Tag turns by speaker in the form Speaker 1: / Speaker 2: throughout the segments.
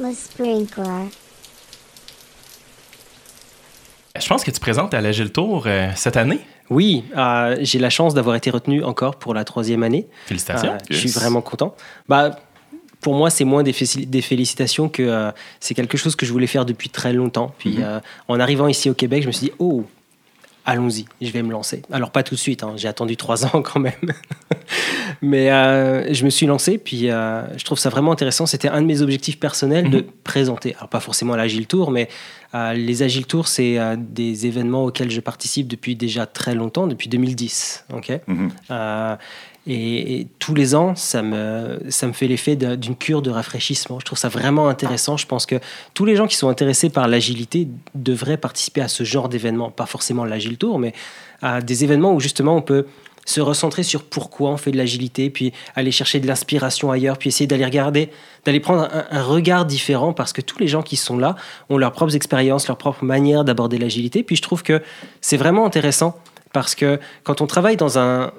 Speaker 1: Le sprinkler.
Speaker 2: Je pense que tu présentes à l'Agile Tour euh, cette année.
Speaker 3: Oui, euh, j'ai la chance d'avoir été retenu encore pour la troisième année.
Speaker 2: Félicitations.
Speaker 3: Euh, Je suis vraiment content. Bah, pour moi, c'est moins des, félicitations que euh, c'est quelque chose que je voulais faire depuis très longtemps. Puis euh, en arrivant ici au Québec, je me suis dit, oh, allons-y, je vais me lancer. Alors pas tout de suite, hein, j'ai attendu trois ans quand même. Mais euh, je me suis lancé, puis euh, je trouve ça vraiment intéressant. C'était un de mes objectifs personnels de présenter. Alors pas forcément l'Agile Tour, mais euh, les Agile Tours, c'est des événements auxquels je participe depuis déjà très longtemps, depuis 2010. ok?
Speaker 4: Mhm.
Speaker 3: Et, tous les ans, ça me, ça me fait l'effet d'une cure de rafraîchissement. Je trouve ça vraiment intéressant. Je pense que tous les gens qui sont intéressés par l'agilité devraient participer à ce genre d'événements. Pas forcément l'Agile Tour, mais à des événements où justement on peut se recentrer sur pourquoi on fait de l'agilité, puis aller chercher de l'inspiration ailleurs, puis essayer d'aller regarder, d'aller prendre un, un regard différent, parce que tous les gens qui sont là ont leurs propres expériences, leur propre manière d'aborder l'agilité. Puis je trouve que c'est vraiment intéressant, parce que quand on travaille dans un...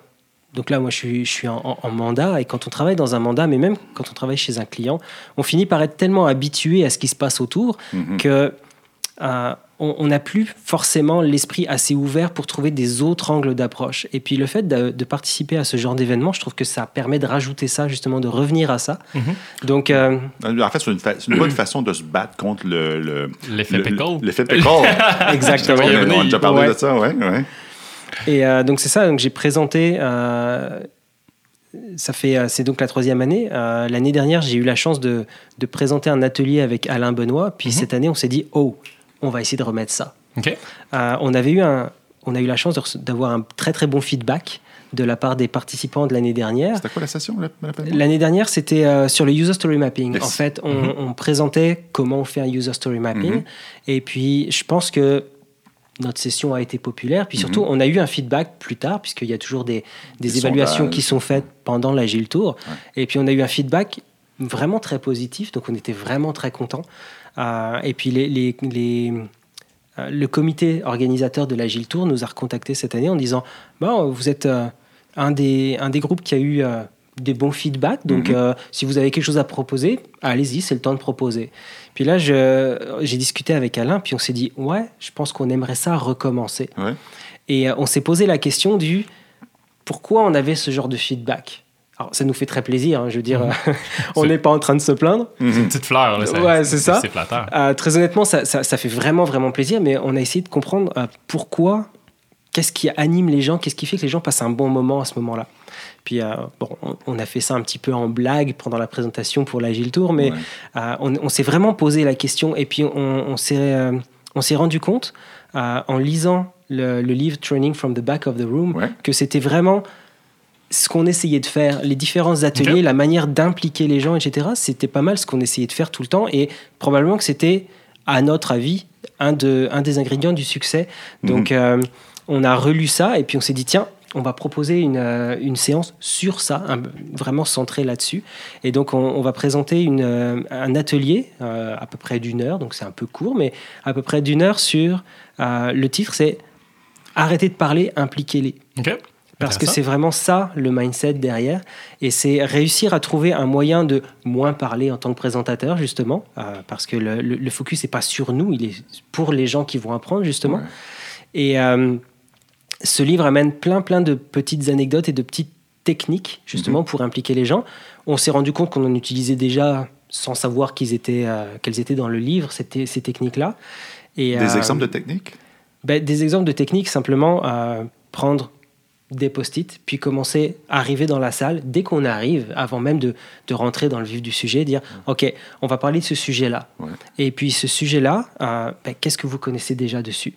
Speaker 3: Donc là, moi, je suis, je suis en, mandat, et quand on travaille dans un mandat, mais même quand on travaille chez un client, on finit par être tellement habitué à ce qui se passe autour
Speaker 4: Mhm.
Speaker 3: que euh, on n'a plus forcément l'esprit assez ouvert pour trouver des autres angles d'approche. Et puis le fait de, de participer à ce genre d'événement, je trouve que ça permet de rajouter ça, justement, de revenir à ça.
Speaker 2: Mhm.
Speaker 3: Donc, euh,
Speaker 4: En fait, c'est une, fa- une bonne façon de se battre contre le. le
Speaker 2: L'effet
Speaker 4: le-
Speaker 2: pickle.
Speaker 4: L'effet pickle.
Speaker 3: exactement.
Speaker 4: on, a, on a déjà parlé
Speaker 3: Ouais.
Speaker 4: de ça, ouais. ouais.
Speaker 3: Et euh, donc c'est ça, donc j'ai présenté. euh, ça fait, euh, c'est donc la troisième année. Euh, L'année dernière, j'ai eu la chance de, de présenter un atelier avec Alain Benoît. Puis cette année, on s'est dit, oh, on va essayer de remettre ça.
Speaker 2: OK.
Speaker 3: Euh, on avait eu un, on a eu la chance de d'avoir un très très bon feedback de la part des participants de l'année dernière.
Speaker 4: C'était quoi la rappelle-moi?
Speaker 3: L'année dernière, c'était euh, sur le user story mapping.
Speaker 4: Yes.
Speaker 3: En fait, on, on présentait comment on fait un user story mapping. Et puis, je pense que notre session a été populaire. Puis surtout, on a eu un feedback plus tard, puisqu'il y a toujours des, évaluations
Speaker 4: sondages.
Speaker 3: qui sont faites pendant l'Agile Tour. Et puis, on a eu un feedback vraiment très positif. Donc, on était vraiment très contents. Euh, et puis, les, les- les- euh, le comité organisateur de l'Agile Tour nous a recontactés cette année en disant bon, Vous êtes euh, un, des, un des groupes qui a eu des bons feedbacks, donc
Speaker 4: Mhm.
Speaker 3: euh, si vous avez quelque chose à proposer, allez-y, c'est le temps de proposer. Puis là, j'ai discuté avec Alain, puis on s'est dit Ouais, je pense qu'on aimerait ça recommencer.
Speaker 4: Ouais.
Speaker 3: Et euh, on s'est posé la question du pourquoi on avait ce genre de feedback. Alors, ça nous fait très plaisir, hein, je veux dire, on n'est pas en train de se plaindre.
Speaker 2: C'est une petite fleur. Là, ça-
Speaker 3: Ouais, c'est ça.
Speaker 2: C'est flatteur.
Speaker 3: Euh, très honnêtement, ça, ça- ça fait vraiment, vraiment plaisir, mais on a essayé de comprendre euh, pourquoi, qu'est-ce qui anime les gens, qu'est-ce qui fait que les gens passent un bon moment à ce moment-là. Puis, euh, bon, on, on a fait ça un petit peu en blague pendant la présentation pour l'Agile Tour, mais
Speaker 4: Ouais.
Speaker 3: euh, on, on s'est vraiment posé la question et puis on, on s'est euh, on s'est rendu compte, en lisant le, le livre Training from the Back of the Room,
Speaker 4: Ouais.
Speaker 3: que c'était vraiment ce qu'on essayait de faire, les différents ateliers, la manière d'impliquer les gens, etc. C'était pas mal ce qu'on essayait de faire tout le temps et probablement que c'était, à notre avis, un, de, un des ingrédients du succès. Donc, euh, on a relu ça et puis on s'est dit, tiens, on va proposer une, euh, une séance sur ça, un- vraiment centrée là-dessus. Et donc, on, on va présenter une, euh, un atelier euh, à peu près d'une heure, donc c'est un peu court, mais à peu près d'une heure sur. le titre, c'est Arrêtez de parler, impliquez-les. Parce que c'est vraiment ça le mindset derrière. Et c'est réussir à trouver un moyen de moins parler en tant que présentateur, justement. parce que le, le- le focus n'est pas sur nous, il est pour les gens qui vont apprendre, justement.
Speaker 4: Ouais.
Speaker 3: Et ce livre amène plein, plein de petites anecdotes et de petites techniques, justement, pour impliquer les gens. On s'est rendu compte qu'on en utilisait déjà sans savoir qu'ils étaient, euh, qu'elles étaient dans le livre, ces, te- ces techniques-là. Et,
Speaker 4: Des
Speaker 3: euh,
Speaker 4: exemples de techniques?
Speaker 3: ben, Des exemples de techniques, simplement euh, prendre des post-it, puis commencer à arriver dans la salle dès qu'on arrive, avant même de, de rentrer dans le vif du sujet, dire OK, on va parler de ce sujet-là.
Speaker 4: Ouais.
Speaker 3: Et puis ce sujet-là, ben, qu'est-ce que vous connaissez déjà dessus?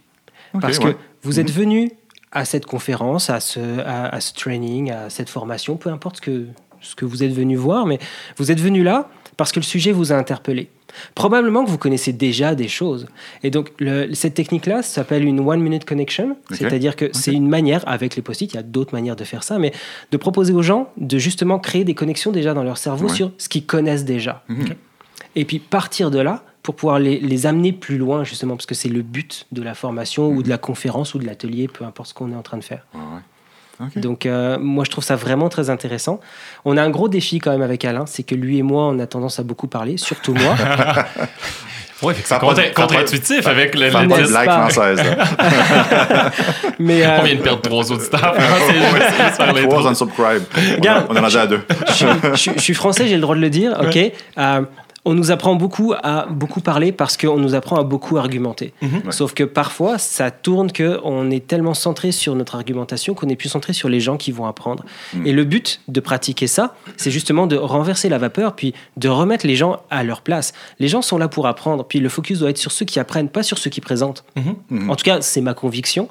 Speaker 3: Parce
Speaker 4: ouais.
Speaker 3: que vous êtes venu à cette conférence, à ce, à, à ce training, à cette formation, peu importe ce que, ce que vous êtes venu voir, mais vous êtes venu là parce que le sujet vous a interpellé. Probablement que vous connaissez déjà des choses. Et donc, le- cette technique-là s'appelle une one-minute connection. C'est-à-dire que c'est une manière, avec les post-it, il y a d'autres manières de faire ça, mais de proposer aux gens de justement créer des connexions déjà dans leur cerveau
Speaker 4: Ouais.
Speaker 3: sur ce qu'ils connaissent déjà.
Speaker 4: Mhm.
Speaker 3: Et puis partir de là pour pouvoir les, les amener plus loin, justement, parce que c'est le but de la formation ou de la conférence ou de l'atelier, peu importe ce qu'on est en train de faire.
Speaker 4: Ouais, ouais. Ok.
Speaker 3: Donc, euh, moi, je trouve ça vraiment très intéressant. On a un gros défi quand même avec Alain, c'est que lui et moi, on a tendance à beaucoup parler, surtout moi.
Speaker 4: Ça
Speaker 2: c'est contre-intuitif avec le, le
Speaker 4: blague française. là.
Speaker 3: Mais euh,
Speaker 2: On vient de perdre trois auditeurs.
Speaker 4: Trois unsubscribe. On, on en a déjà à deux.
Speaker 3: je suis français, j'ai le droit de le dire, ok? Euh, on nous apprend beaucoup à beaucoup parler parce qu'on nous apprend à beaucoup argumenter.
Speaker 2: Mhm.
Speaker 3: Sauf que parfois, ça tourne que on est tellement centré sur notre argumentation qu'on est plus centré sur les gens qui vont apprendre.
Speaker 4: Mhm.
Speaker 3: Et le but de pratiquer ça, c'est justement de renverser la vapeur, puis de remettre les gens à leur place. Les gens sont là pour apprendre, puis le focus doit être sur ceux qui apprennent, pas sur ceux qui présentent.
Speaker 4: Mhm.
Speaker 3: En tout cas, c'est ma conviction.